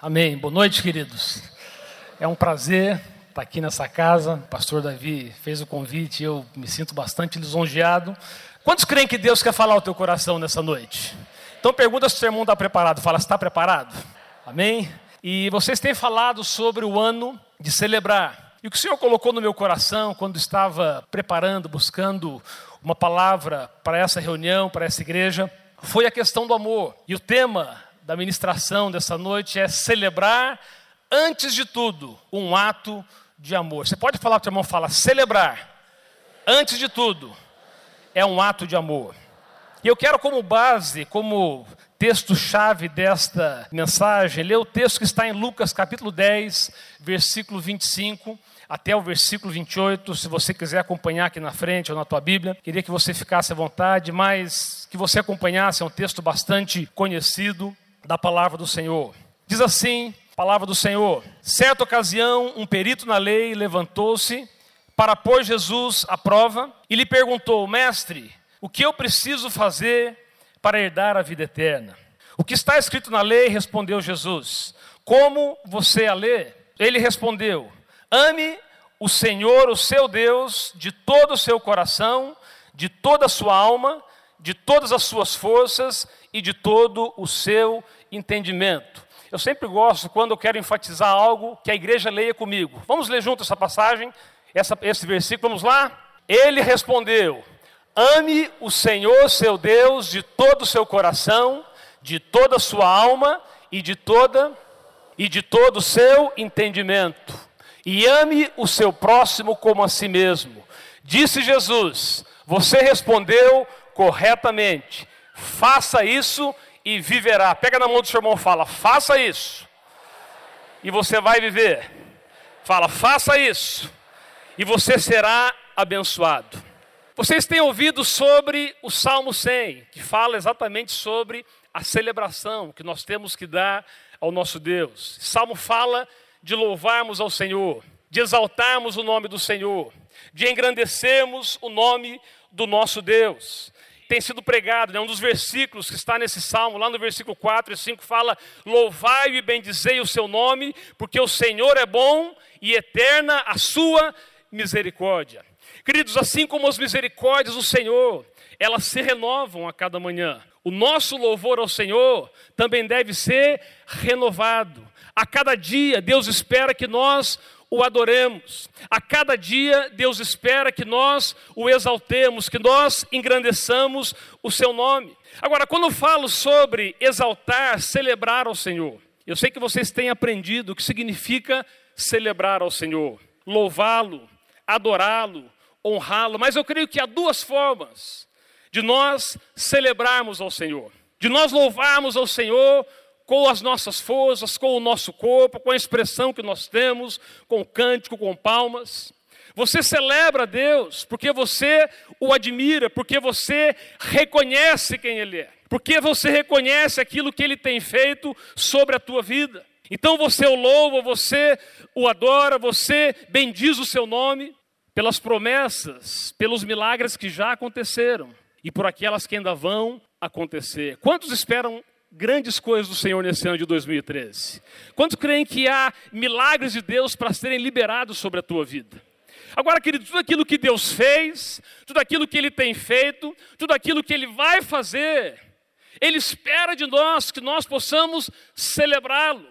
Amém. Boa noite, queridos. É um prazer estar aqui nessa casa. O pastor Davi fez o convite eu me sinto bastante lisonjeado. Quantos creem que Deus quer falar ao teu coração nessa noite? Então pergunta se o sermão está preparado. Fala, está preparado? Amém? E vocês têm falado sobre o ano de celebrar. E o que o Senhor colocou no meu coração quando estava preparando, buscando uma palavra para essa reunião, para essa igreja, foi a questão do amor. E o tema da ministração dessa noite é celebrar, antes de tudo, um ato de amor. Você pode falar para o teu irmão, fala, celebrar, antes de tudo, é um ato de amor. E eu quero como base, como texto-chave desta mensagem, ler o texto que está em Lucas capítulo 10, versículo 25 até o versículo 28, se você quiser acompanhar aqui na frente ou na tua Bíblia. Queria que você ficasse à vontade, mas que você acompanhasse, é um texto bastante conhecido da palavra do Senhor. Diz assim, palavra do Senhor: Certa ocasião, um perito na lei levantou-se para pôr Jesus à prova e lhe perguntou: Mestre, o que eu preciso fazer para herdar a vida eterna? O que está escrito na lei? Respondeu Jesus. Como você a lê? Ele respondeu: Ame o Senhor, o seu Deus, de todo o seu coração, de toda a sua alma, de todas as suas forças e de todo o seu entendimento. Eu sempre gosto, quando eu quero enfatizar algo, que a igreja leia comigo. Vamos ler junto essa passagem, essa, esse versículo, vamos lá? Ele respondeu: Ame o Senhor, seu Deus, de todo o seu coração, de toda a sua alma e de toda e de todo o seu entendimento e ame o seu próximo como a si mesmo. Disse Jesus: Você respondeu corretamente. Faça isso e viverá. Pega na mão do seu irmão fala: Faça isso. E você vai viver. Fala: Faça isso. E você será abençoado. Vocês têm ouvido sobre o Salmo 100, que fala exatamente sobre a celebração que nós temos que dar ao nosso Deus. Salmo fala de louvarmos ao Senhor, de exaltarmos o nome do Senhor, de engrandecermos o nome do nosso Deus. Tem sido pregado, né, um dos versículos que está nesse salmo, lá no versículo 4 e 5, fala: Louvai e bendizei o seu nome, porque o Senhor é bom e eterna a sua misericórdia. Queridos, assim como as misericórdias do Senhor, elas se renovam a cada manhã. O nosso louvor ao Senhor também deve ser renovado. A cada dia, Deus espera que nós o adoremos. A cada dia, Deus espera que nós o exaltemos, que nós engrandeçamos o seu nome. Agora, quando eu falo sobre exaltar, celebrar ao Senhor, eu sei que vocês têm aprendido o que significa celebrar ao Senhor, louvá-lo, adorá-lo, honrá-lo, mas eu creio que há duas formas de nós celebrarmos ao Senhor, de nós louvarmos ao Senhor com as nossas forças, com o nosso corpo, com a expressão que nós temos, com o cântico, com palmas. Você celebra Deus porque você o admira, porque você reconhece quem Ele é, porque você reconhece aquilo que Ele tem feito sobre a tua vida. Então você o louva, você o adora, você bendiz o seu nome pelas promessas, pelos milagres que já aconteceram e por aquelas que ainda vão acontecer. Quantos esperam grandes coisas do Senhor nesse ano de 2013? Quantos creem que há milagres de Deus para serem liberados sobre a tua vida? Agora, querido, tudo aquilo que Deus fez, tudo aquilo que Ele tem feito, tudo aquilo que Ele vai fazer, Ele espera de nós que nós possamos celebrá-lo,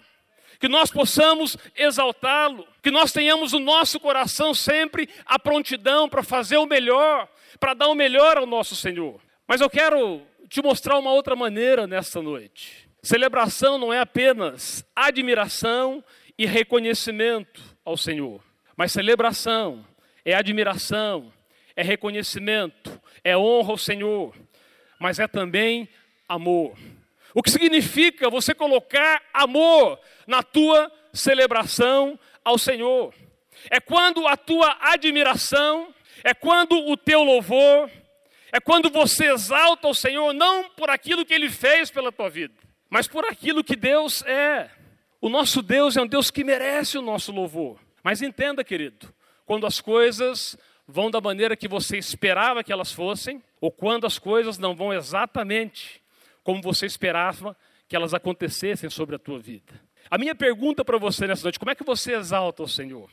que nós possamos exaltá-lo, que nós tenhamos o nosso coração sempre a prontidão para fazer o melhor, para dar o melhor ao nosso Senhor. Mas eu quero te mostrar uma outra maneira nesta noite. Celebração não é apenas admiração e reconhecimento ao Senhor, mas celebração é admiração, é reconhecimento, é honra ao Senhor, mas é também amor. O que significa você colocar amor na tua celebração ao Senhor? É quando a tua admiração, é quando o teu louvor, é quando você exalta o Senhor não por aquilo que ele fez pela tua vida, mas por aquilo que Deus é. O nosso Deus é um Deus que merece o nosso louvor. Mas entenda, querido, quando as coisas vão da maneira que você esperava que elas fossem, ou quando as coisas não vão exatamente como você esperava que elas acontecessem sobre a tua vida. A minha pergunta para você nessa noite: como é que você exalta o Senhor?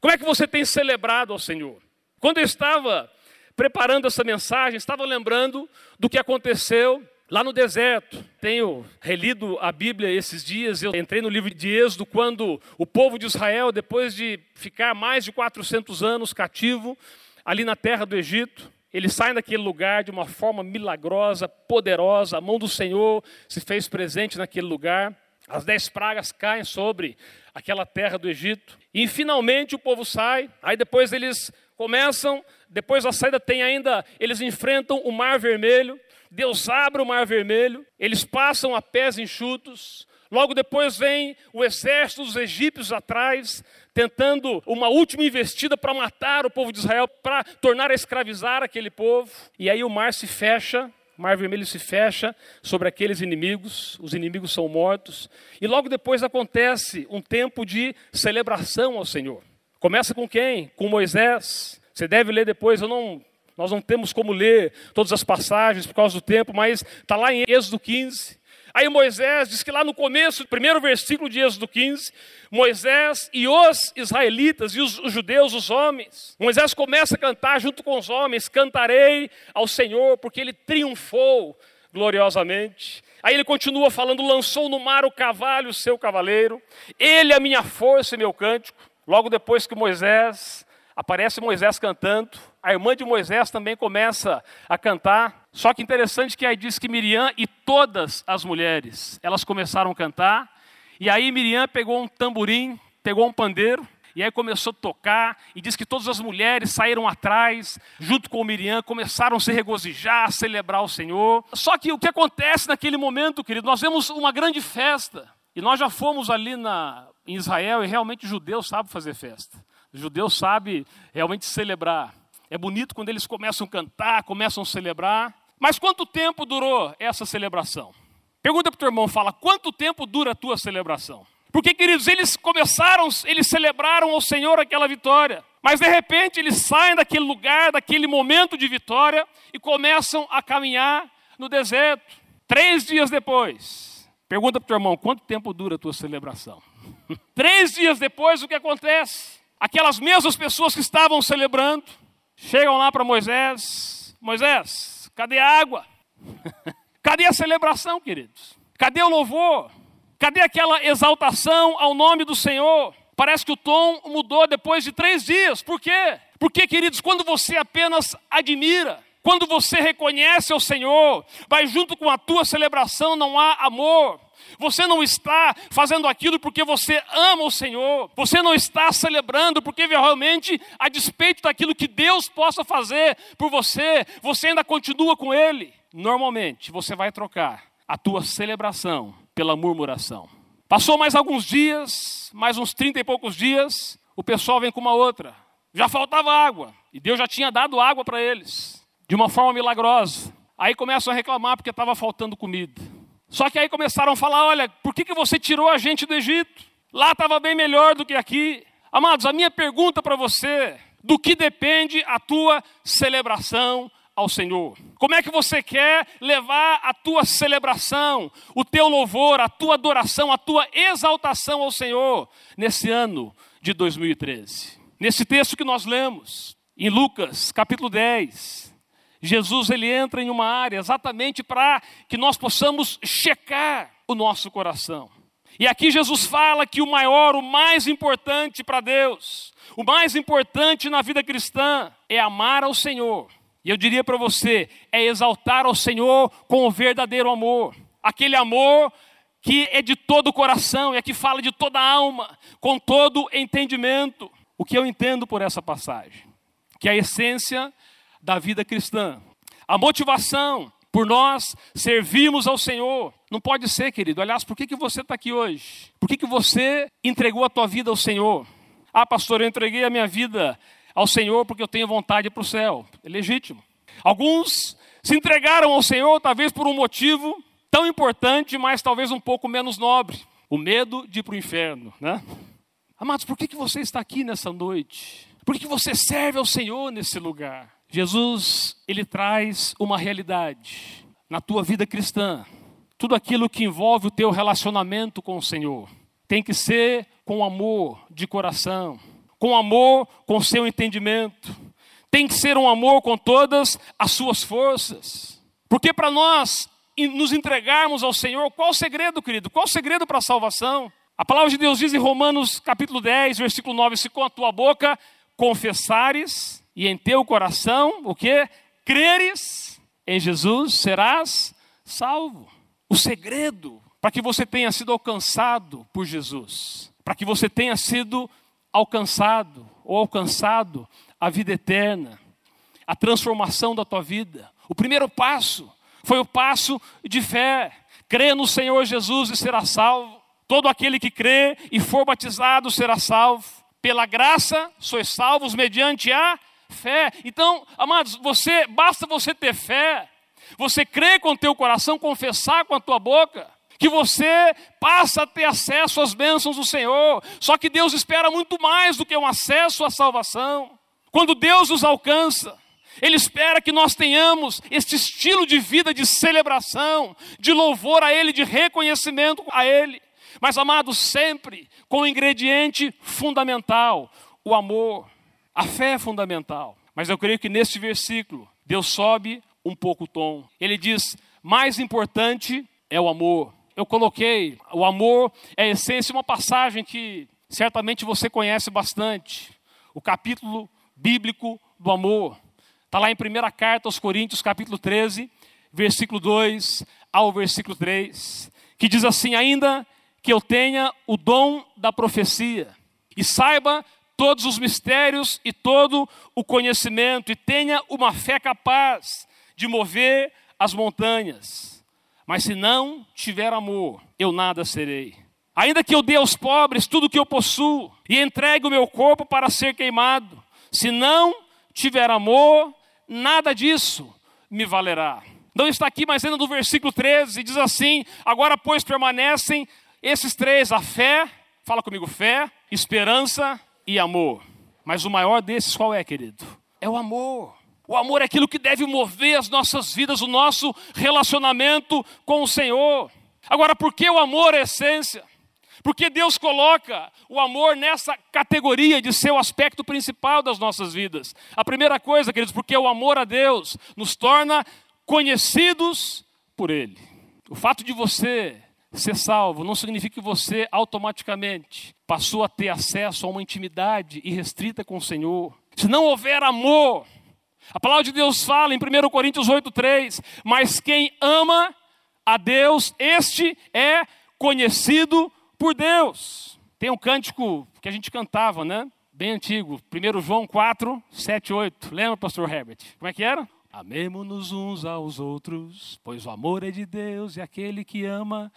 Como é que você tem celebrado ao Senhor? Quando eu estava preparando essa mensagem, estava lembrando do que aconteceu lá no deserto. Tenho relido a Bíblia esses dias. Eu entrei no livro de Êxodo quando o povo de Israel, depois de ficar mais de 400 anos cativo ali na terra do Egito, eles saem daquele lugar de uma forma milagrosa, poderosa. A mão do Senhor se fez presente naquele lugar. As dez pragas caem sobre aquela terra do Egito. E finalmente o povo sai. Aí depois eles começam, depois da saída tem ainda, eles enfrentam o Mar Vermelho. Deus abre o Mar Vermelho, eles passam a pés enxutos. Logo depois vem o exército dos egípcios atrás, tentando uma última investida para matar o povo de Israel, para tornar a escravizar aquele povo. E aí o mar se fecha, o mar vermelho se fecha sobre aqueles inimigos, os inimigos são mortos. E logo depois acontece um tempo de celebração ao Senhor. Começa com quem? Com Moisés. Você deve ler depois, eu não nós não temos como ler todas as passagens por causa do tempo, mas está lá em Êxodo 15. Aí Moisés diz que lá no começo, primeiro versículo de Êxodo 15, Moisés e os israelitas e os, os, judeus, os homens. Moisés começa a cantar junto com os homens: Cantarei ao Senhor, porque ele triunfou gloriosamente. Aí ele continua falando: Lançou no mar o cavalo, o seu cavaleiro, ele é a minha força e meu cântico. Logo depois que Moisés aparece Moisés cantando, a irmã de Moisés também começa a cantar. Só que interessante que aí diz que Miriam e todas as mulheres, elas começaram a cantar. E aí Miriam pegou um tamborim, pegou um pandeiro, e aí começou a tocar, e diz que todas as mulheres saíram atrás, junto com Miriam, começaram a se regozijar, a celebrar o Senhor. Só que o que acontece naquele momento, querido, nós vemos uma grande festa. E nós já fomos ali na, em Israel e realmente os judeus sabem fazer festa. Os judeus sabem realmente celebrar. É bonito quando eles começam a cantar, começam a celebrar. Mas quanto tempo durou essa celebração? Pergunta para o teu irmão, fala, quanto tempo dura a tua celebração? Porque, queridos, eles começaram, eles celebraram ao Senhor aquela vitória. Mas de repente eles saem daquele lugar, daquele momento de vitória e começam a caminhar no deserto. Três dias depois, pergunta para o teu irmão, quanto tempo dura a tua celebração? Três dias depois, o que acontece? Aquelas mesmas pessoas que estavam celebrando, Chegam lá para Moisés: Moisés, cadê a água? cadê a celebração, queridos? Cadê o louvor? Cadê aquela exaltação ao nome do Senhor? Parece que o tom mudou depois de três dias. Por quê? Porque, queridos, quando você apenas admira, quando você reconhece ao Senhor, vai junto com a tua celebração, não há amor, você não está fazendo aquilo porque você ama o Senhor. Você não está celebrando porque realmente, a despeito daquilo que Deus possa fazer por você, você ainda continua com Ele. Normalmente, você vai trocar a tua celebração pela murmuração. Passou mais alguns dias, mais uns trinta e poucos dias, o pessoal vem com uma outra. Já faltava água, e Deus já tinha dado água para eles, de uma forma milagrosa. Aí começam a reclamar porque estava faltando comida. Só que aí começaram a falar: olha, por que, que você tirou a gente do Egito? Lá estava bem melhor do que aqui. Amados, a minha pergunta para você: do que depende a tua celebração ao Senhor? Como é que você quer levar a tua celebração, o teu louvor, a tua adoração, a tua exaltação ao Senhor nesse ano de 2013? Nesse texto que nós lemos, em Lucas, capítulo 10, Jesus ele entra em uma área exatamente para que nós possamos checar o nosso coração. E aqui Jesus fala que o maior, o mais importante para Deus, o mais importante na vida cristã é amar ao Senhor. E eu diria para você, é exaltar ao Senhor com o verdadeiro amor. Aquele amor que é de todo o coração, é que fala de toda a alma, com todo entendimento. O que eu entendo por essa passagem? Que a essência da vida cristã. A motivação por nós servirmos ao Senhor. Não pode ser, querido. Aliás, por que, que você está aqui hoje? Por que, que você entregou a tua vida ao Senhor? Ah, pastor, eu entreguei a minha vida ao Senhor porque eu tenho vontade para o céu. É legítimo. Alguns se entregaram ao Senhor, talvez por um motivo tão importante, mas talvez um pouco menos nobre. O medo de ir para o inferno, né? Amados, por que, que você está aqui nessa noite? Por que, que você serve ao Senhor nesse lugar? Jesus, ele traz uma realidade na tua vida cristã. Tudo aquilo que envolve o teu relacionamento com o Senhor. tem que ser com amor de coração, com amor com seu entendimento. Tem que ser um amor com todas as suas forças. Porque para nós nos entregarmos ao Senhor, qual o segredo, querido? Qual o segredo para a salvação? A palavra de Deus diz em Romanos capítulo 10, versículo 9: Se com a tua boca confessares e em teu coração, o que? Creres em Jesus, serás salvo. O segredo para que você tenha sido alcançado por Jesus, para que você tenha sido alcançado ou alcançado a vida eterna, a transformação da tua vida. O primeiro passo foi o passo de fé. Crê no Senhor Jesus e será salvo. Todo aquele que crê e for batizado será salvo. Pela graça sois salvos mediante a fé. Então, amados, você basta você ter fé. Você crê com o teu coração, confessar com a tua boca que você passa a ter acesso às bênçãos do Senhor. Só que Deus espera muito mais do que um acesso à salvação. Quando Deus nos alcança, Ele espera que nós tenhamos este estilo de vida de celebração, de louvor a Ele, de reconhecimento a Ele. Mas, amados, sempre com o ingrediente fundamental, o amor. A fé é fundamental. Mas eu creio que neste versículo, Deus sobe um pouco o tom. Ele diz: mais importante é o amor. Eu coloquei, o amor é a essência, uma passagem que certamente você conhece bastante. O capítulo bíblico do amor. Está lá em 1 carta aos Coríntios, capítulo 13, versículo 2 ao versículo 3, que diz assim: Ainda que eu tenha o dom da profecia, e saiba todos os mistérios e todo o conhecimento, e tenha uma fé capaz de mover as montanhas. Mas se não tiver amor, eu nada serei. Ainda que eu dê aos pobres tudo o que eu possuo, e entregue o meu corpo para ser queimado, se não tiver amor, nada disso me valerá. Não está aqui, mas ainda no versículo 13, diz assim: Agora, pois, permanecem esses três: a fé, fala comigo, fé, esperança e amor. Mas o maior desses qual é, querido? É o amor. O amor é aquilo que deve mover as nossas vidas, o nosso relacionamento com o Senhor. Agora, por que o amor é essência? Porque Deus coloca o amor nessa categoria de ser o aspecto principal das nossas vidas. A primeira coisa, queridos, porque o amor a Deus nos torna conhecidos por Ele. O fato de você ser salvo não significa que você automaticamente passou a ter acesso a uma intimidade irrestrita com o Senhor. Se não houver amor, a palavra de Deus fala em 1 Coríntios 8,3: Mas quem ama a Deus, este é conhecido por Deus. Tem um cântico que a gente cantava, né? Bem antigo, 1 João 4, 7, 8. Lembra, pastor Herbert? Como é que era? Amemos-nos uns aos outros, pois o amor é de Deus e aquele que ama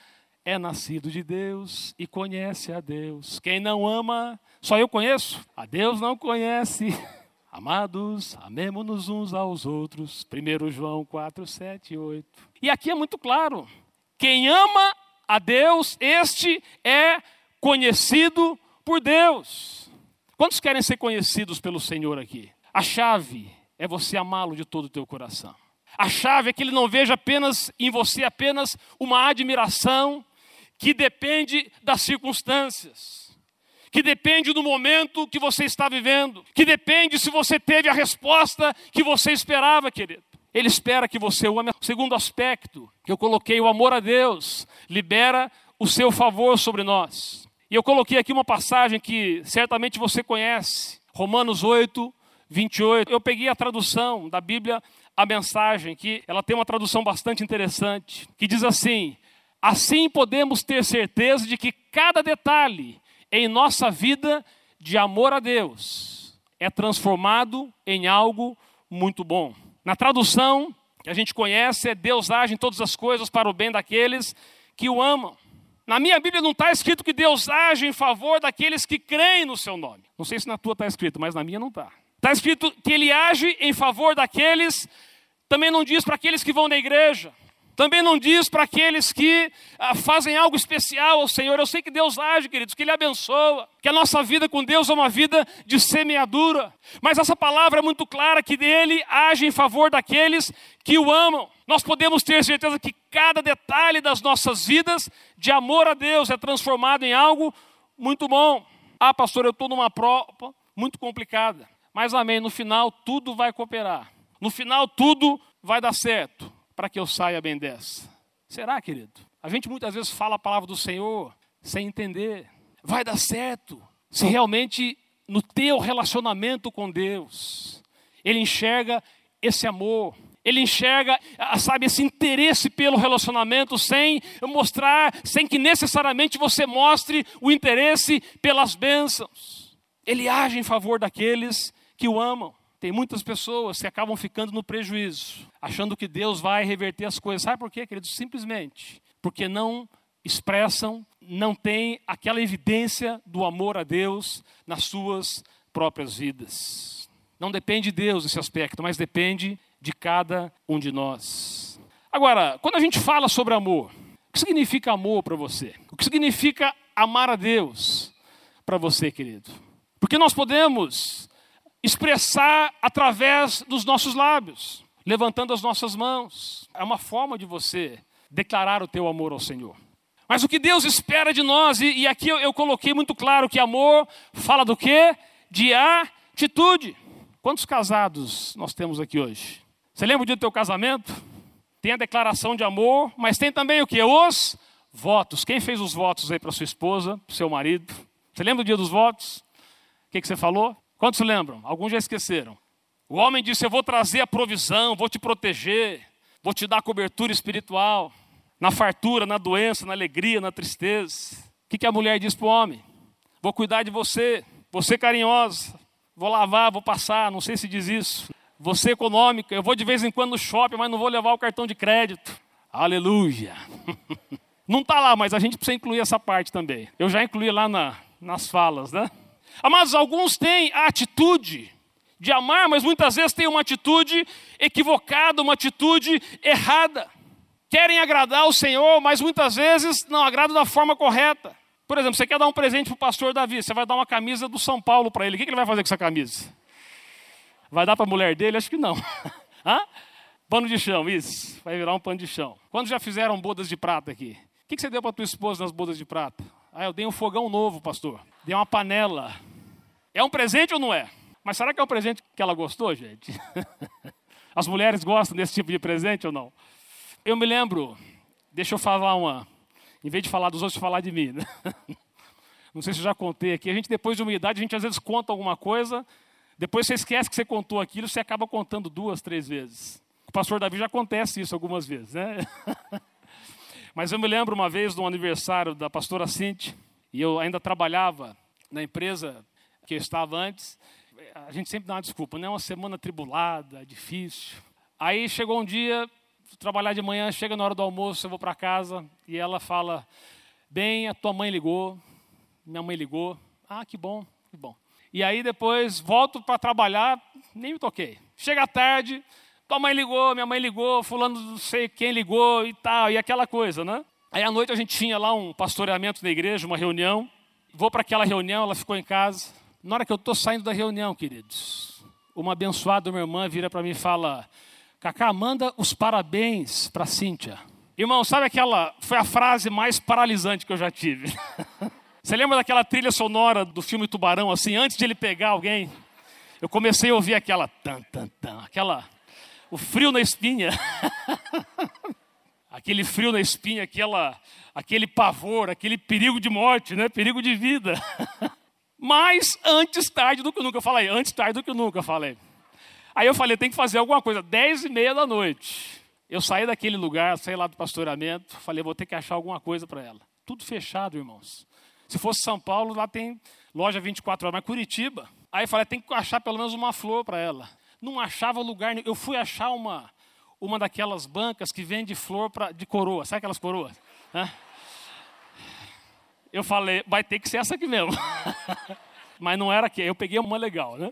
é nascido de Deus e conhece a Deus. Quem não ama, só eu conheço. A Deus não conhece. Amados, amemos-nos uns aos outros. 1 João 4, 7 e 8. E aqui é muito claro: quem ama a Deus, este é conhecido por Deus. Quantos querem ser conhecidos pelo Senhor aqui? A chave é você amá-lo de todo o teu coração. A chave é que ele não veja apenas em você apenas uma admiração que depende das circunstâncias, que depende do momento que você está vivendo, que depende se você teve a resposta que você esperava, querido. Ele espera que você o ame. Segundo aspecto que eu coloquei, o amor a Deus, libera o seu favor sobre nós. E eu coloquei aqui uma passagem que certamente você conhece, Romanos 8, 28. Eu peguei a tradução da Bíblia, a mensagem, que ela tem uma tradução bastante interessante, que diz assim: Assim podemos ter certeza de que cada detalhe em nossa vida de amor a Deus é transformado em algo muito bom. Na tradução que a gente conhece, é Deus age em todas as coisas para o bem daqueles que o amam. Na minha Bíblia não está escrito que Deus age em favor daqueles que creem no seu nome. Não sei se na tua está escrito, mas na minha não está. Está escrito que ele age em favor daqueles, também não diz para aqueles que vão na igreja. Também não diz para aqueles que ah, fazem algo especial ao Senhor. Eu sei que Deus age, queridos, que Ele abençoa, que a nossa vida com Deus é uma vida de semeadura. Mas essa palavra é muito clara que Ele age em favor daqueles que o amam. Nós podemos ter certeza que cada detalhe das nossas vidas de amor a Deus é transformado em algo muito bom. Ah, pastor, eu estou numa prova muito complicada. Mas amém, no final tudo vai cooperar. No final tudo vai dar certo para que eu saia bem dessa. Será, querido? A gente muitas vezes fala a palavra do Senhor sem entender. Vai dar certo se realmente no teu relacionamento com Deus, ele enxerga esse amor, ele enxerga, sabe, esse interesse pelo relacionamento sem mostrar, sem que necessariamente você mostre o interesse pelas bênçãos. Ele age em favor daqueles que o amam. Tem muitas pessoas que acabam ficando no prejuízo, achando que Deus vai reverter as coisas. Sabe por quê, queridos? Simplesmente porque não expressam, não têm aquela evidência do amor a Deus nas suas próprias vidas. Não depende de Deus esse aspecto, mas depende de cada um de nós. Agora, quando a gente fala sobre amor, o que significa amor para você? O que significa amar a Deus para você, querido? Porque nós podemos expressar através dos nossos lábios, levantando as nossas mãos. É uma forma de você declarar o teu amor ao Senhor. Mas o que Deus espera de nós, e, e aqui eu, eu, coloquei muito claro que amor fala do quê? De atitude. Quantos casados nós temos aqui hoje? Você lembra o dia do teu casamento? Tem a declaração de amor, mas tem também o que? Os votos. Quem fez os votos aí para sua esposa, para seu marido? Você lembra do dia dos votos? O que, que você falou? Quantos lembram? Alguns já esqueceram. O homem disse: Eu vou trazer a provisão, vou te proteger, vou te dar cobertura espiritual, na fartura, na doença, na alegria, na tristeza. O que, a mulher diz para o homem? Vou cuidar de você, ser carinhosa, vou lavar, vou passar, não sei se diz isso. Ser econômica, eu vou de vez em quando no shopping, mas não vou levar o cartão de crédito. Aleluia! Não está lá, mas a gente precisa incluir essa parte também. Eu já incluí lá na, nas falas, né? Amados, alguns têm a atitude de amar, mas muitas vezes têm uma atitude equivocada, uma atitude errada. Querem agradar o Senhor, mas muitas vezes não agradam da forma correta. Por exemplo, você quer dar um presente para o pastor Davi, você vai dar uma camisa do São Paulo para ele. O que ele vai fazer com essa camisa? Vai dar para a mulher dele? Acho que não. Hã? Pano de chão, isso. Vai virar um pano de chão. Quando já fizeram bodas de prata aqui? O que você deu para tua esposa nas bodas de prata? Ah, eu dei um fogão novo, pastor. Dei uma panela. É um presente ou não é? Mas será que é um presente que ela gostou, gente? As mulheres gostam desse tipo de presente ou não? Eu me lembro, deixa eu falar uma, em vez de falar dos outros, falar de mim. Né? Não sei se eu já contei aqui. A gente, depois de uma idade, a gente às vezes conta alguma coisa, depois você esquece que você contou aquilo, você acaba contando duas, três vezes. O pastor Davi já acontece isso algumas vezes, né? Mas eu me lembro uma vez de um aniversário da pastora Cinti, e eu ainda trabalhava na empresa que eu estava antes. A gente sempre dá uma desculpa, né? Uma semana tribulada, difícil. Aí chegou um dia, trabalhar de manhã, chega na hora do almoço, eu vou para casa e ela fala: Bem, a tua mãe ligou, minha mãe ligou. Ah, que bom, que bom. E aí depois volto para trabalhar, nem me toquei. Chega tarde, tua mãe ligou, minha mãe ligou, fulano não sei quem ligou e tal, e aquela coisa, né? Aí à noite a gente tinha lá um pastoreamento na igreja, uma reunião. Vou para aquela reunião, ela ficou em casa. Na hora que eu estou saindo da reunião, queridos, uma abençoada minha irmã vira para mim e fala: Cacá, manda os parabéns para Cíntia. Irmão, sabe aquela. Foi a frase mais paralisante que eu já tive. Você lembra daquela trilha sonora do filme Tubarão, assim, antes de ele pegar alguém? Eu comecei a ouvir aquela tan, tan, tan, aquela o frio na espinha. aquele frio na espinha, aquela, aquele pavor, aquele perigo de morte, né? perigo de vida. Mas antes tarde do que nunca, eu falei, antes tarde do que nunca, eu falei. Aí eu falei, tem que fazer alguma coisa, dez e meia da noite. Eu saí daquele lugar, saí lá do pastoramento, falei, vou ter que achar alguma coisa para ela. Tudo fechado, irmãos. Se fosse São Paulo, lá tem loja 24 horas, mas Curitiba. Aí eu falei, tem que achar pelo menos uma flor para ela não achava lugar Eu fui achar uma, uma daquelas bancas que vende flor pra, de coroa. Sabe aquelas coroas? Eu falei, vai ter que ser essa aqui mesmo. Mas não era aqui. Eu peguei uma legal, né?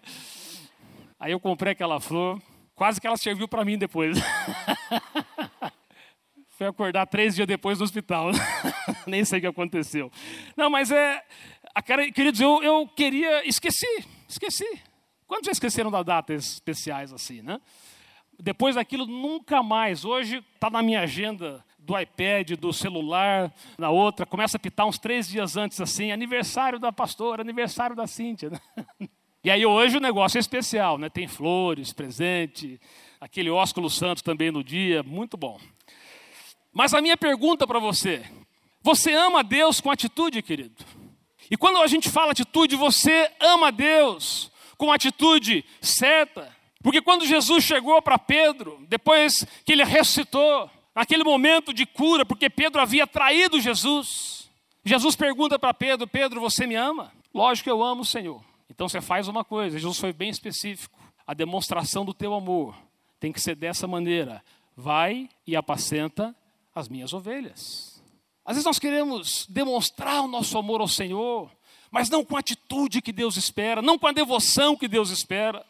Aí eu comprei aquela flor. Quase que ela serviu para mim depois. foi acordar três dias depois no hospital. Nem sei o que aconteceu. Não, mas é. Queridos, eu, eu queria. Esqueci, esqueci. Quantos já esqueceram da datas especiais assim, né? Depois daquilo, nunca mais. Hoje está na minha agenda do iPad, do celular, na outra, começa a pitar uns três dias antes assim, aniversário da pastora, aniversário da Cíntia. Né? E aí hoje o negócio é especial, né? Tem flores, presente, aquele ósculo santo também no dia, muito bom. Mas a minha pergunta para você, você ama Deus com atitude, querido? E quando a gente fala atitude, você ama Deus com atitude certa? Porque quando Jesus chegou para Pedro, depois que ele ressuscitou, naquele momento de cura, porque Pedro havia traído Jesus, Jesus pergunta para Pedro: Pedro, você me ama? Lógico que eu amo o Senhor. Então você faz uma coisa, Jesus foi bem específico. A demonstração do teu amor tem que ser dessa maneira: vai e apacenta as minhas ovelhas. Às vezes nós queremos demonstrar o nosso amor ao Senhor, mas não com a atitude que Deus espera, não com a devoção que Deus espera,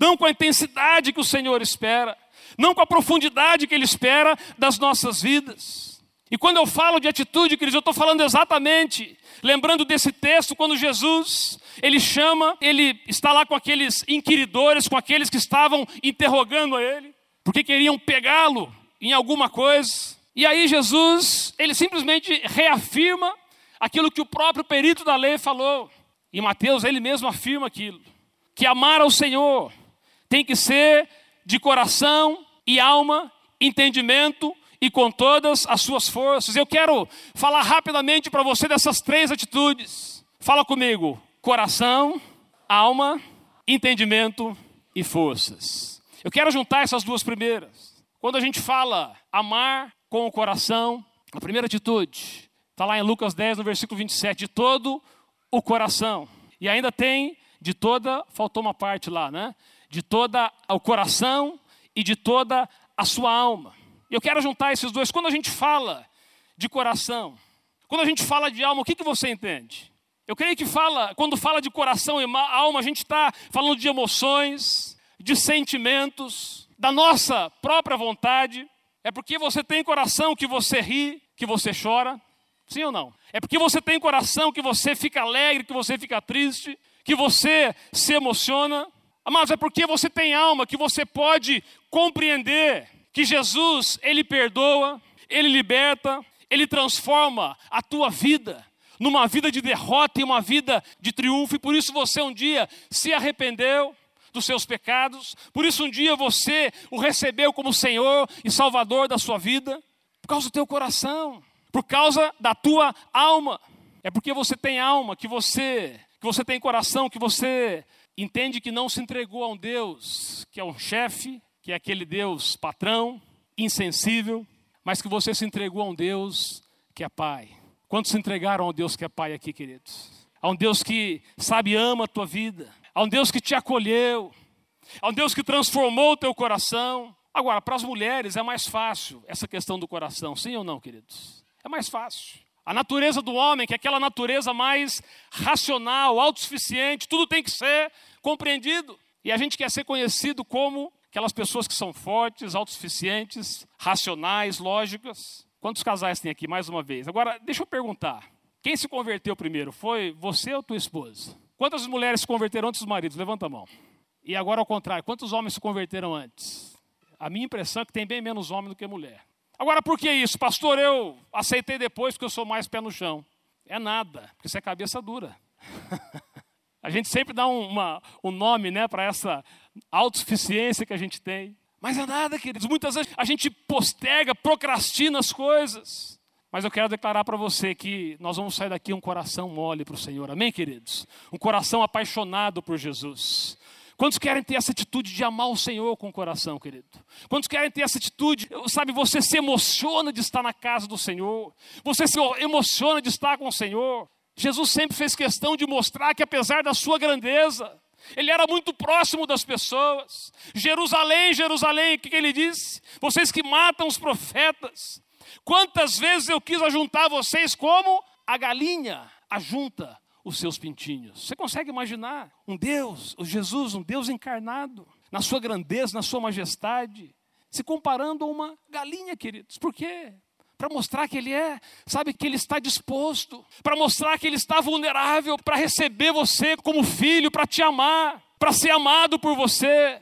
não com a intensidade que o Senhor espera, não com a profundidade que Ele espera das nossas vidas. E quando eu falo de atitude, queridos, eu estou falando exatamente, lembrando desse texto, quando Jesus, ele chama, ele está lá com aqueles inquiridores, com aqueles que estavam interrogando a ele, porque queriam pegá-lo em alguma coisa. E aí Jesus, ele simplesmente reafirma aquilo que o próprio perito da lei falou. E Mateus, ele mesmo afirma aquilo, que amar ao Senhor tem que ser de coração e alma, entendimento e com todas as suas forças. Eu quero falar rapidamente para você dessas três atitudes. Fala comigo: coração, alma, entendimento e forças. Eu quero juntar essas duas primeiras. Quando a gente fala amar com o coração, a primeira atitude está lá em Lucas 10, no versículo 27, de todo o coração. E ainda tem de toda, faltou uma parte lá, né? De toda o coração e de toda a sua alma. E eu quero juntar esses dois. Quando a gente fala de coração, quando a gente fala de alma, o que, que você entende? Eu creio que fala, quando fala de coração e alma, a gente está falando de emoções, de sentimentos, da nossa própria vontade. É porque você tem coração que você ri, que você chora. Sim ou não? É porque você tem coração que você fica alegre, que você fica triste, que você se emociona. Mas é porque você tem alma que você pode compreender que Jesus, ele perdoa, ele liberta, ele transforma a tua vida numa vida de derrota e uma vida de triunfo, e por isso você um dia se arrependeu dos seus pecados, por isso um dia você o recebeu como Senhor e Salvador da sua vida, por causa do teu coração, por causa da tua alma. É porque você tem alma, que você, que você tem coração, que você entende que não se entregou a um Deus que é um chefe, que é aquele Deus patrão, insensível, mas que você se entregou a um Deus que é Pai. Quantos se entregaram ao Deus que é Pai aqui, queridos? A um Deus que sabe ama a tua vida, a um Deus que te acolheu, a um Deus que transformou o teu coração. Agora, para as mulheres é mais fácil essa questão do coração, sim ou não, queridos? É mais fácil. A natureza do homem, que é aquela natureza mais racional, autossuficiente, tudo tem que ser compreendido. E a gente quer ser conhecido como aquelas pessoas que são fortes, autossuficientes, racionais, lógicas. Quantos casais tem aqui, mais uma vez? Agora, deixa eu perguntar: quem se converteu primeiro? Foi você ou tua esposa? Quantas mulheres se converteram antes dos maridos? Levanta a mão. E agora ao contrário, quantos homens se converteram antes? A minha impressão é que tem bem menos homem do que mulher. Agora, por que isso? Pastor, eu aceitei depois porque eu sou mais pé no chão. É nada, porque você é cabeça dura. a gente sempre dá um, uma, um nome né, para essa autossuficiência que a gente tem. Mas é nada, queridos. Muitas vezes a gente posterga, procrastina as coisas. Mas eu quero declarar para você que nós vamos sair daqui um coração mole para o Senhor. Amém, queridos? Um coração apaixonado por Jesus. Quantos querem ter essa atitude de amar o Senhor com o coração, querido? Quantos querem ter essa atitude, sabe, você se emociona de estar na casa do Senhor, você se emociona de estar com o Senhor. Jesus sempre fez questão de mostrar que, apesar da sua grandeza, ele era muito próximo das pessoas. Jerusalém, Jerusalém, o que, ele disse? Vocês que matam os profetas. Quantas vezes eu quis ajuntar vocês como a galinha ajunta os seus pintinhos. Você consegue imaginar um Deus, o Jesus, um Deus encarnado, na sua grandeza, na sua majestade, se comparando a uma galinha, queridos. Por quê? para mostrar que ele é, sabe, que ele está disposto, para mostrar que ele está vulnerável para receber você como filho, para te amar, para ser amado por você.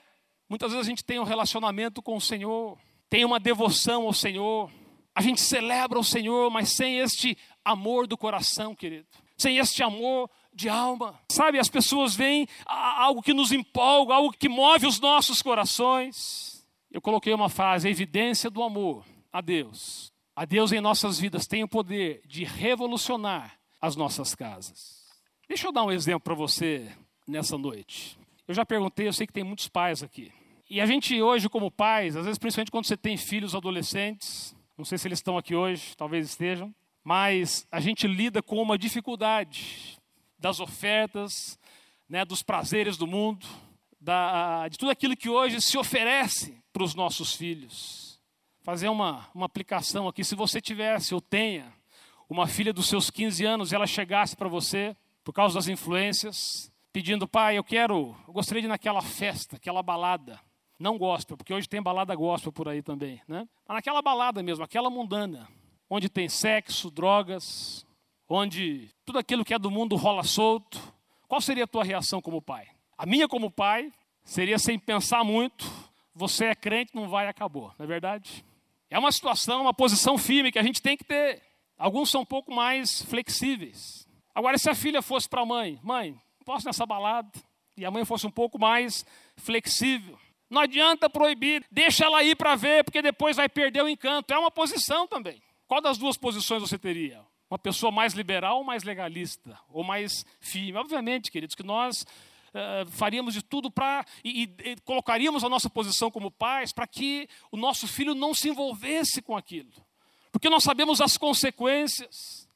Muitas vezes a gente tem um relacionamento com o Senhor, tem uma devoção ao Senhor, a gente celebra o Senhor, mas sem este amor do coração, querido, sem este amor de alma. Sabe, as pessoas veem algo que nos empolga, algo que move os nossos corações. Eu coloquei uma frase, a evidência do amor a Deus. A Deus em nossas vidas tem o poder de revolucionar as nossas casas. Deixa eu dar um exemplo para você nessa noite. Eu já perguntei, eu sei que tem muitos pais aqui. E a gente hoje, como pais, às vezes, principalmente quando você tem filhos adolescentes, não sei se eles estão aqui hoje, talvez estejam, mas a gente lida com uma dificuldade das ofertas, né, dos prazeres do mundo, da, de tudo aquilo que hoje se oferece para os nossos filhos. Fazer uma, uma aplicação aqui, se você tivesse ou tenha uma filha dos seus 15 anos e ela chegasse para você, por causa das influências, pedindo, pai, eu quero, eu gostaria de ir naquela festa, aquela balada, não gospel, porque hoje tem balada gospel por aí também, né? Mas naquela balada mesmo, aquela mundana, onde tem sexo, drogas, onde tudo aquilo que é do mundo rola solto, qual seria a tua reação como pai? A minha como pai seria sem pensar muito, você é crente, não vai, acabou, não é verdade? É uma situação, uma posição firme que a gente tem que ter. Alguns são um pouco mais flexíveis. Agora, se a filha fosse para a mãe, mãe, posso nessa balada? E a mãe fosse um pouco mais flexível. Não adianta proibir, deixa ela ir para ver, porque depois vai perder o encanto. É uma posição também. Qual das duas posições você teria? Uma pessoa mais liberal ou mais legalista? Ou mais firme? Obviamente, queridos, que nós uh, faríamos de tudo para. E, e, colocaríamos a nossa posição como pais para que o nosso filho não se envolvesse com aquilo. Porque nós sabemos as consequências.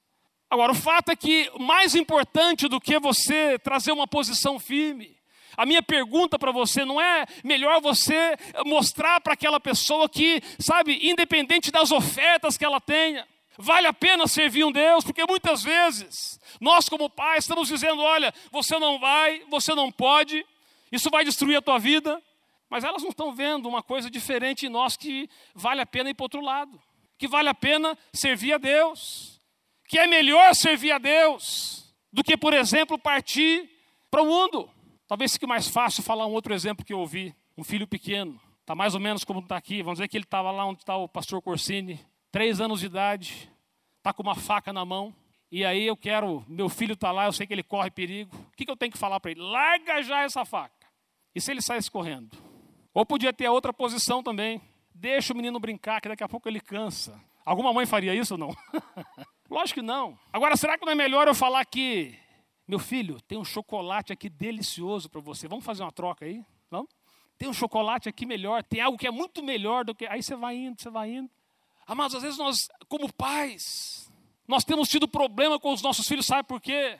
Agora, o fato é que mais importante do que você trazer uma posição firme, a minha pergunta para você não é melhor você mostrar para aquela pessoa que, sabe, independente das ofertas que ela tenha, Vale a pena servir um Deus, porque muitas vezes nós, como pais, estamos dizendo: olha, você não vai, você não pode, isso vai destruir a tua vida. Mas elas não estão vendo uma coisa diferente em nós que vale a pena ir para outro lado, que vale a pena servir a Deus, que é melhor servir a Deus do que, por exemplo, partir para o mundo. Talvez fique mais fácil falar um outro exemplo que eu ouvi: um filho pequeno, está mais ou menos como está aqui. Vamos dizer que ele estava lá onde está o pastor Corsini, três anos de idade, está com uma faca na mão, e aí eu quero, meu filho está lá, eu sei que ele corre perigo. O que, que eu tenho que falar para ele? Larga já essa faca. E se ele saísse correndo? Ou podia ter outra posição também. Deixa o menino brincar, que daqui a pouco ele cansa. Alguma mãe faria isso ou não? Lógico que não. Agora, será que não é melhor eu falar que, meu filho, tem um chocolate aqui delicioso para você? Vamos fazer uma troca aí? Vamos? Tem um chocolate aqui melhor, tem algo que é muito melhor do que. Aí você vai indo, você vai indo. Amados, às vezes nós, como pais, nós temos tido problema com os nossos filhos, sabe por quê?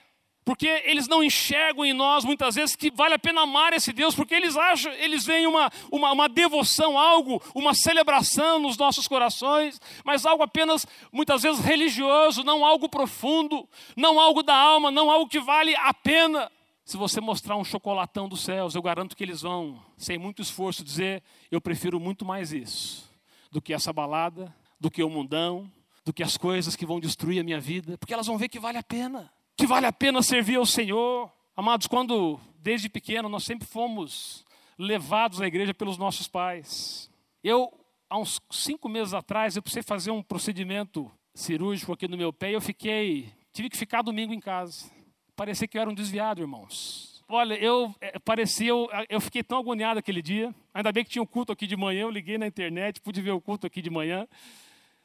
Porque eles não enxergam em nós muitas vezes que vale a pena amar esse Deus, porque eles acham, eles veem uma, uma, uma, devoção, algo, uma celebração nos nossos corações, mas algo apenas muitas vezes religioso, não algo profundo, não algo da alma, não algo que vale a pena. Se você mostrar um chocolatão dos céus, eu garanto que eles vão, sem muito esforço, dizer: Eu prefiro muito mais isso do que essa balada, do que o mundão, do que as coisas que vão destruir a minha vida, porque elas vão ver que vale a pena, que vale a pena servir ao Senhor. Amados, quando desde pequeno nós sempre fomos levados à igreja pelos nossos pais. Eu, há uns cinco meses atrás, eu precisei fazer um procedimento cirúrgico aqui no meu pé e eu fiquei, tive que ficar domingo em casa. Parecia que eu era um desviado, irmãos. Olha, eu é, parecia, eu, eu fiquei tão agoniado aquele dia. Ainda bem que tinha um culto aqui de manhã, eu liguei na internet, pude ver o culto aqui de manhã.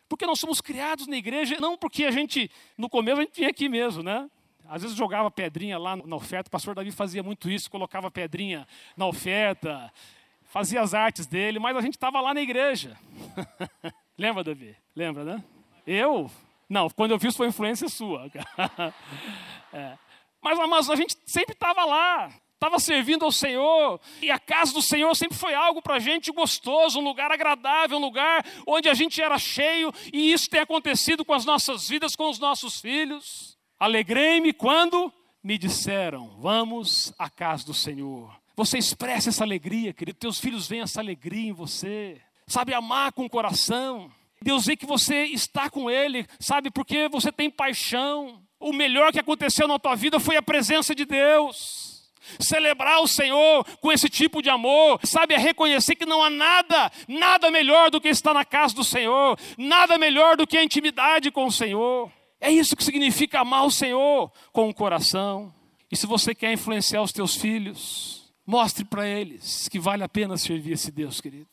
Porque nós somos criados na igreja, não porque a gente, no começo, a gente vinha aqui mesmo, né? Às vezes jogava pedrinha lá na oferta, o pastor Davi fazia muito isso, colocava pedrinha na oferta, fazia as artes dele, mas a gente estava lá na igreja. Lembra, Davi? Lembra, né? Eu? Não, quando eu fiz foi influência sua. é. Mas, mas a gente sempre estava lá estava servindo ao Senhor, e a casa do Senhor sempre foi algo para a gente gostoso, um lugar agradável, um lugar onde a gente era cheio, e isso tem acontecido com as nossas vidas, com os nossos filhos. Alegrei-me quando me disseram: Vamos à casa do Senhor. Você expressa essa alegria, querido, teus filhos veem essa alegria em você, sabe amar com o coração. Deus vê que você está com Ele, sabe, porque você tem paixão. O melhor que aconteceu na tua vida foi a presença de Deus. Celebrar o Senhor com esse tipo de amor, sabe, é reconhecer que não há nada, nada melhor do que estar na casa do Senhor, nada melhor do que a intimidade com o Senhor. É isso que significa amar o Senhor com o coração. E se você quer influenciar os teus filhos, mostre para eles que vale a pena servir esse Deus, querido,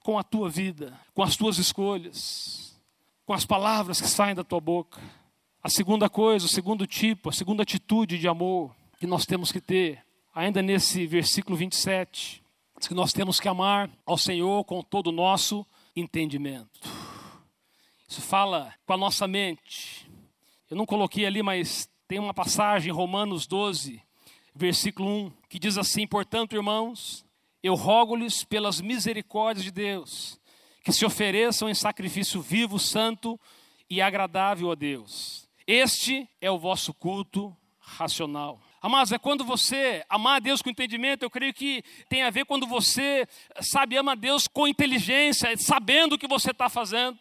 com a tua vida, com as tuas escolhas, com as palavras que saem da tua boca. A segunda coisa, o segundo tipo, a segunda atitude de amor que nós temos que ter, ainda nesse versículo 27, que nós temos que amar ao Senhor com todo o nosso entendimento. Isso fala com a nossa mente. Eu não coloquei ali, mas tem uma passagem em Romanos 12, versículo 1, que diz assim: Portanto, irmãos, eu rogo-lhes pelas misericórdias de Deus, que se ofereçam em sacrifício vivo, santo e agradável a Deus. Este é o vosso culto racional. Amados, é quando você amar a Deus com entendimento, eu creio que tem a ver quando você, sabe, ama a Deus com inteligência, sabendo o que você está fazendo.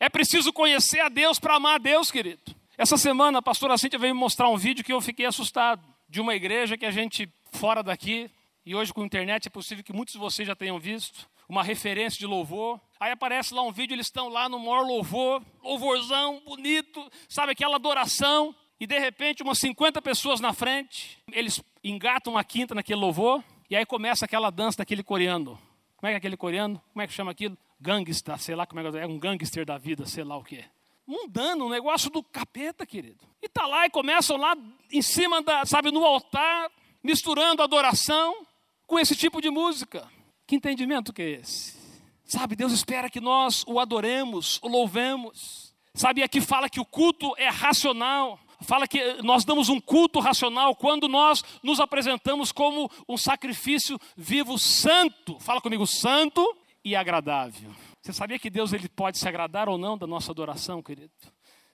É preciso conhecer a Deus para amar a Deus, querido. Essa semana a pastora Cíntia veio me mostrar um vídeo que eu fiquei assustado. De uma igreja que a gente, fora daqui, e hoje com a internet é possível que muitos de vocês já tenham visto, uma referência de louvor. Aí aparece lá um vídeo, eles estão lá no maior louvor, louvorzão, bonito, sabe aquela adoração. E de repente, umas 50 pessoas na frente, eles engatam a quinta naquele louvor, e aí começa aquela dança daquele coreano. Como é que é aquele coreano? Como é que chama aquilo? Gangsta, sei lá como é que é, é um gangster da vida, sei lá o que mundano, um negócio do capeta, querido. E tá lá e começam lá em cima da, sabe, no altar, misturando adoração com esse tipo de música. Que entendimento que é esse? Sabe, Deus espera que nós o adoremos, o louvemos. Sabe, aqui fala que o culto é racional. Fala que nós damos um culto racional quando nós nos apresentamos como um sacrifício vivo santo. Fala comigo, santo e agradável. Você sabia que Deus ele pode se agradar ou não da nossa adoração, querido?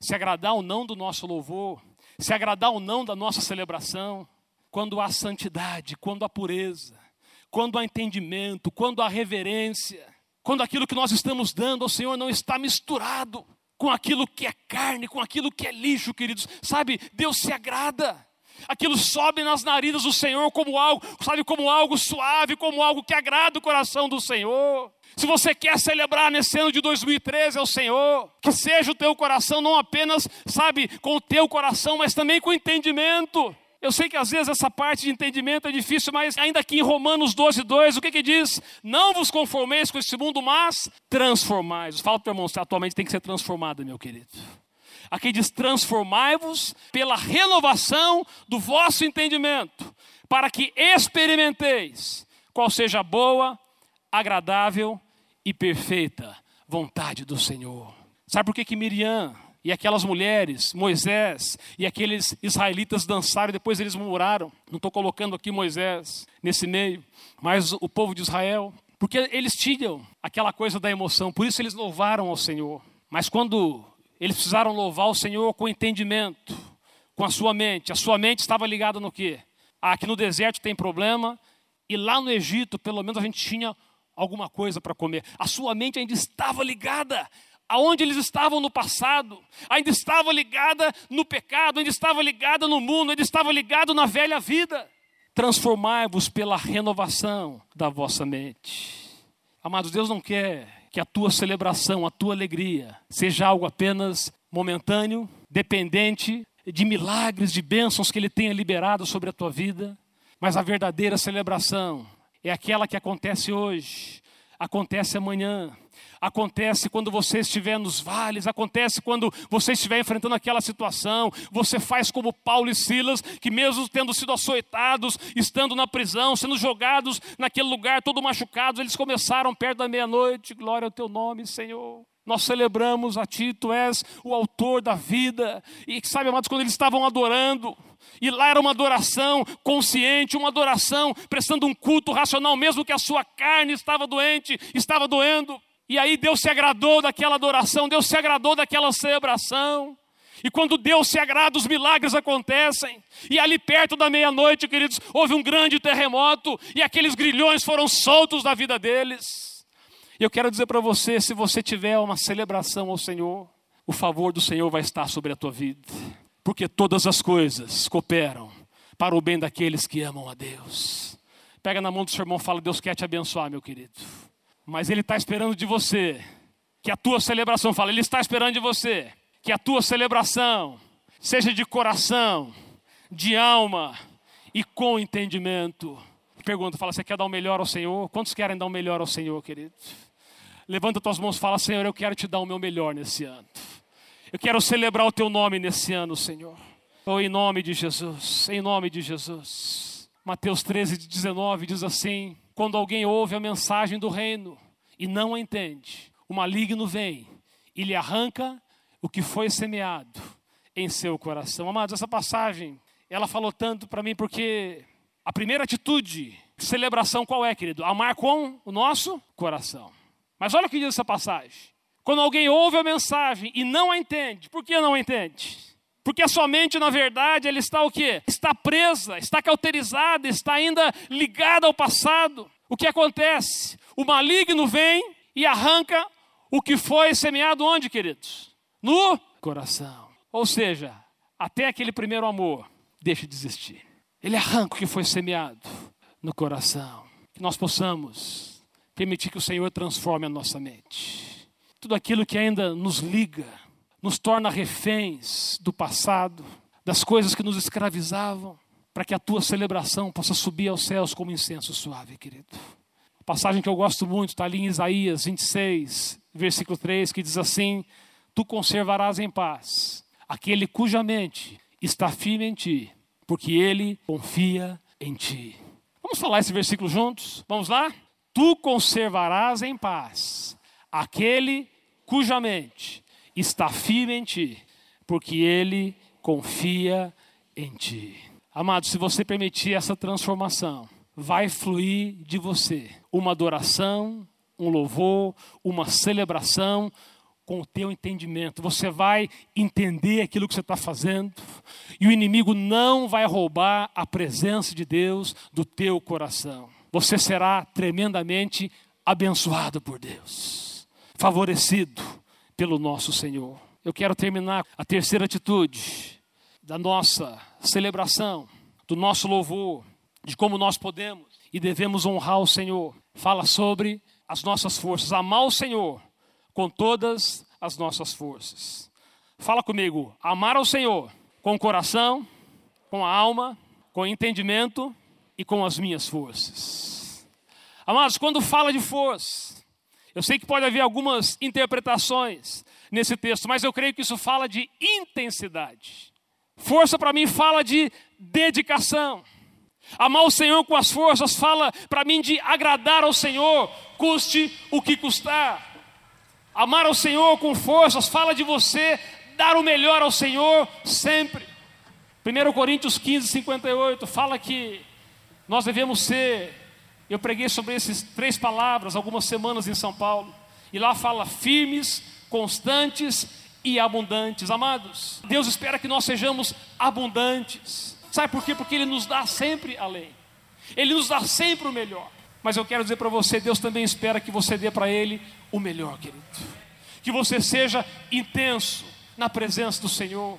Se agradar ou não do nosso louvor, se agradar ou não da nossa celebração, quando há santidade, quando há pureza, quando há entendimento, quando há reverência, quando aquilo que nós estamos dando ao Senhor não está misturado com aquilo que é carne, com aquilo que é lixo, queridos. Sabe, Deus se agrada. Aquilo sobe nas narinas do Senhor como algo, sabe, como algo suave, como algo que agrada o coração do Senhor. Se você quer celebrar nesse ano de 2013 ao Senhor, que seja o teu coração não apenas, sabe, com o teu coração, mas também com entendimento. Eu sei que às vezes essa parte de entendimento é difícil, mas ainda aqui em Romanos 12, 2, o que que diz? Não vos conformeis com esse mundo, mas transformais. Fala para o irmão, atualmente tem que ser transformado, meu querido. Aqui diz: transformai-vos pela renovação do vosso entendimento, para que experimenteis qual seja a boa, agradável e perfeita vontade do Senhor. Sabe por que, que Miriam e aquelas mulheres, Moisés e aqueles israelitas dançaram e depois eles murmuraram? Não estou colocando aqui Moisés nesse meio, mas o povo de Israel, porque eles tinham aquela coisa da emoção, por isso eles louvaram ao Senhor. Mas quando eles precisaram louvar o Senhor com entendimento, com a sua mente, a sua mente estava ligada no quê? Ah, aqui no deserto tem problema, e lá no Egito, pelo menos a gente tinha alguma coisa para comer. A sua mente ainda estava ligada aonde eles estavam no passado, ainda estava ligada no pecado, ainda estava ligada no mundo, ainda estava ligado na velha vida. Transformai-vos pela renovação da vossa mente. Amados, Deus não quer que a tua celebração, a tua alegria, seja algo apenas momentâneo, dependente de milagres, de bênçãos que Ele tenha liberado sobre a tua vida, mas a verdadeira celebração é aquela que acontece hoje, acontece amanhã, acontece quando você estiver nos vales, acontece quando você estiver enfrentando aquela situação. Você faz como Paulo e Silas, que mesmo tendo sido açoitados, estando na prisão, sendo jogados naquele lugar, todo machucados, eles começaram perto da meia-noite. Glória ao teu nome, Senhor. Nós celebramos a Ti, Tu és o autor da vida. E sabe, amados, quando eles estavam adorando, e lá era uma adoração consciente, uma adoração prestando um culto racional, mesmo que a sua carne estava doente, estava doendo. E aí Deus se agradou daquela adoração, Deus se agradou daquela celebração. E quando Deus se agrada, os milagres acontecem. E ali perto da meia-noite, queridos, houve um grande terremoto e aqueles grilhões foram soltos da vida deles. E eu quero dizer para você: se você tiver uma celebração ao Senhor, o favor do Senhor vai estar sobre a tua vida, porque todas as coisas cooperam para o bem daqueles que amam a Deus. Pega na mão do seu irmão e fala: Deus quer te abençoar, meu querido. Mas Ele está esperando de você que a tua celebração, fala, Ele está esperando de você que a tua celebração seja de coração, de alma e com entendimento. Pergunta, fala, você quer dar o melhor ao Senhor? Quantos querem dar o melhor ao Senhor, querido? Levanta tuas mãos e fala, Senhor, eu quero te dar o meu melhor nesse ano. Eu quero celebrar o teu nome nesse ano, Senhor. Oh, em nome de Jesus, em nome de Jesus. Mateus 13, 19 diz assim: Quando alguém ouve a mensagem do reino e não a entende, o maligno vem e lhe arranca o que foi semeado em seu coração. Amados, essa passagem, ela falou tanto para mim porque a primeira atitude, celebração qual é, querido? Amar com o nosso coração. Mas olha o que diz essa passagem. Quando alguém ouve a mensagem e não a entende, por que não entende? Porque a sua mente, na verdade, ela está o quê? Está presa, está cauterizada, está ainda ligada ao passado. O que acontece? O maligno vem e arranca o que foi semeado onde, queridos? No coração. Ou seja, até aquele primeiro amor deixa de existir. Ele arranca o que foi semeado no coração. Que nós possamos permitir que o Senhor transforme a nossa mente. Tudo aquilo que ainda nos liga nos torna reféns do passado, das coisas que nos escravizavam, para que a tua celebração possa subir aos céus como incenso suave, querido. A passagem que eu gosto muito está ali em Isaías 26, versículo 3, que diz assim: Tu conservarás em paz aquele cuja mente está firme em ti, porque ele confia em ti. Vamos falar esse versículo juntos? Vamos lá? Tu conservarás em paz aquele cuja mente está firme em ti, porque ele confia em ti. Amado, se você permitir essa transformação, vai fluir de você uma adoração, um louvor, uma celebração com o teu entendimento. Você vai entender aquilo que você está fazendo e o inimigo não vai roubar a presença de Deus do teu coração. Você será tremendamente abençoado por Deus, favorecido pelo nosso Senhor. Eu quero terminar a terceira atitude da nossa celebração, do nosso louvor, de como nós podemos e devemos honrar o Senhor. Fala sobre as nossas forças, amar o Senhor com todas as nossas forças. Fala comigo, amar ao Senhor com o coração, com a alma, com o entendimento e com as minhas forças. Amados, quando fala de força, eu sei que pode haver algumas interpretações nesse texto, mas eu creio que isso fala de intensidade. Força para mim fala de dedicação. Amar o Senhor com as forças fala para mim de agradar ao Senhor, custe o que custar. Amar ao Senhor com forças fala de você dar o melhor ao Senhor sempre. 1 Coríntios 15, 58 fala que nós devemos ser eu preguei sobre essas três palavras algumas semanas em São Paulo. E lá fala firmes, constantes e abundantes. Amados, Deus espera que nós sejamos abundantes. Sabe por quê? Porque Ele nos dá sempre além. Ele nos dá sempre o melhor. Mas eu quero dizer para você, Deus também espera que você dê para Ele o melhor, querido. Que você seja intenso na presença do Senhor.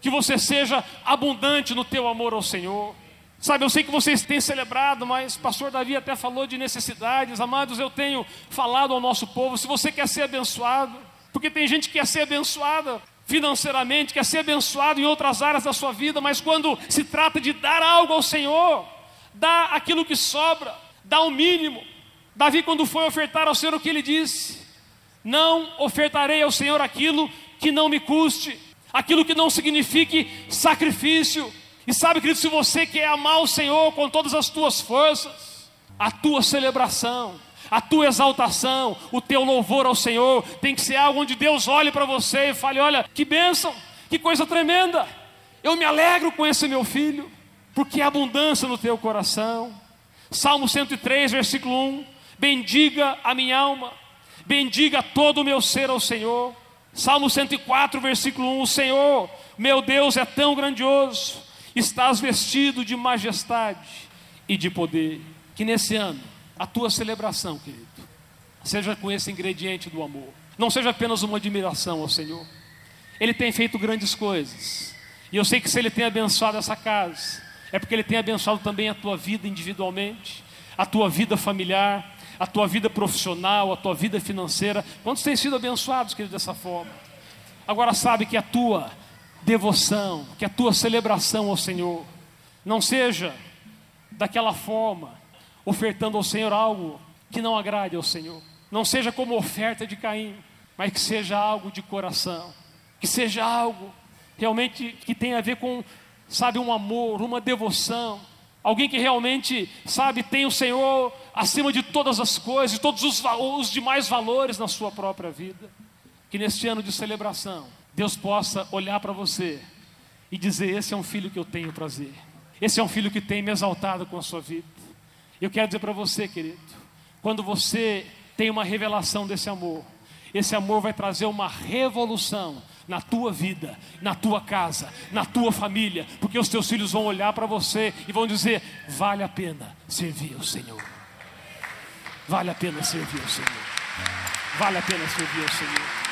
Que você seja abundante no teu amor ao Senhor. Sabe, eu sei que vocês têm celebrado, mas pastor Davi até falou de necessidades. Amados, eu tenho falado ao nosso povo, se você quer ser abençoado, porque tem gente que quer ser abençoada financeiramente, quer ser abençoado em outras áreas da sua vida, mas quando se trata de dar algo ao Senhor, dá aquilo que sobra, dá o mínimo. Davi, quando foi ofertar ao Senhor, o que ele disse? Não ofertarei ao Senhor aquilo que não me custe, aquilo que não signifique sacrifício e sabe, querido, se você quer amar o Senhor com todas as tuas forças, a tua celebração, a tua exaltação, o teu louvor ao Senhor, tem que ser algo onde Deus olhe para você e fale: Olha, que bênção, que coisa tremenda, eu me alegro com esse meu filho, porque há abundância no teu coração. Salmo 103, versículo 1: Bendiga a minha alma, bendiga todo o meu ser ao Senhor. Salmo 104, versículo 1: O Senhor, meu Deus, é tão grandioso estás vestido de majestade e de poder. Que nesse ano, a tua celebração, querido, seja com esse ingrediente do amor. Não seja apenas uma admiração ao Senhor. Ele tem feito grandes coisas. E eu sei que se Ele tem abençoado essa casa, é porque Ele tem abençoado também a tua vida individualmente, a tua vida familiar, a tua vida profissional, a tua vida financeira. Quantos têm sido abençoados, querido, dessa forma? Agora sabe que a tua devoção, que a tua celebração ao Senhor não seja daquela forma, ofertando ao Senhor algo que não agrade ao Senhor. Não seja como oferta de Caim, mas que seja algo de coração, que seja algo realmente que tenha a ver com, sabe, um amor, uma devoção, Alguém que realmente, sabe, tem o Senhor acima de todas as coisas, todos os, os demais valores na sua própria vida. Que neste ano de celebração, Deus possa olhar para você e dizer: Esse é um filho que eu tenho prazer. Esse é um filho que tem me exaltado com a sua vida. Eu quero dizer para você, querido, quando você tem uma revelação desse amor, esse amor vai trazer uma revolução na tua vida, na tua casa, na tua família, porque os teus filhos vão olhar para você e vão dizer: vale a pena servir ao Senhor. Vale a pena servir ao Senhor. Vale a pena servir ao Senhor.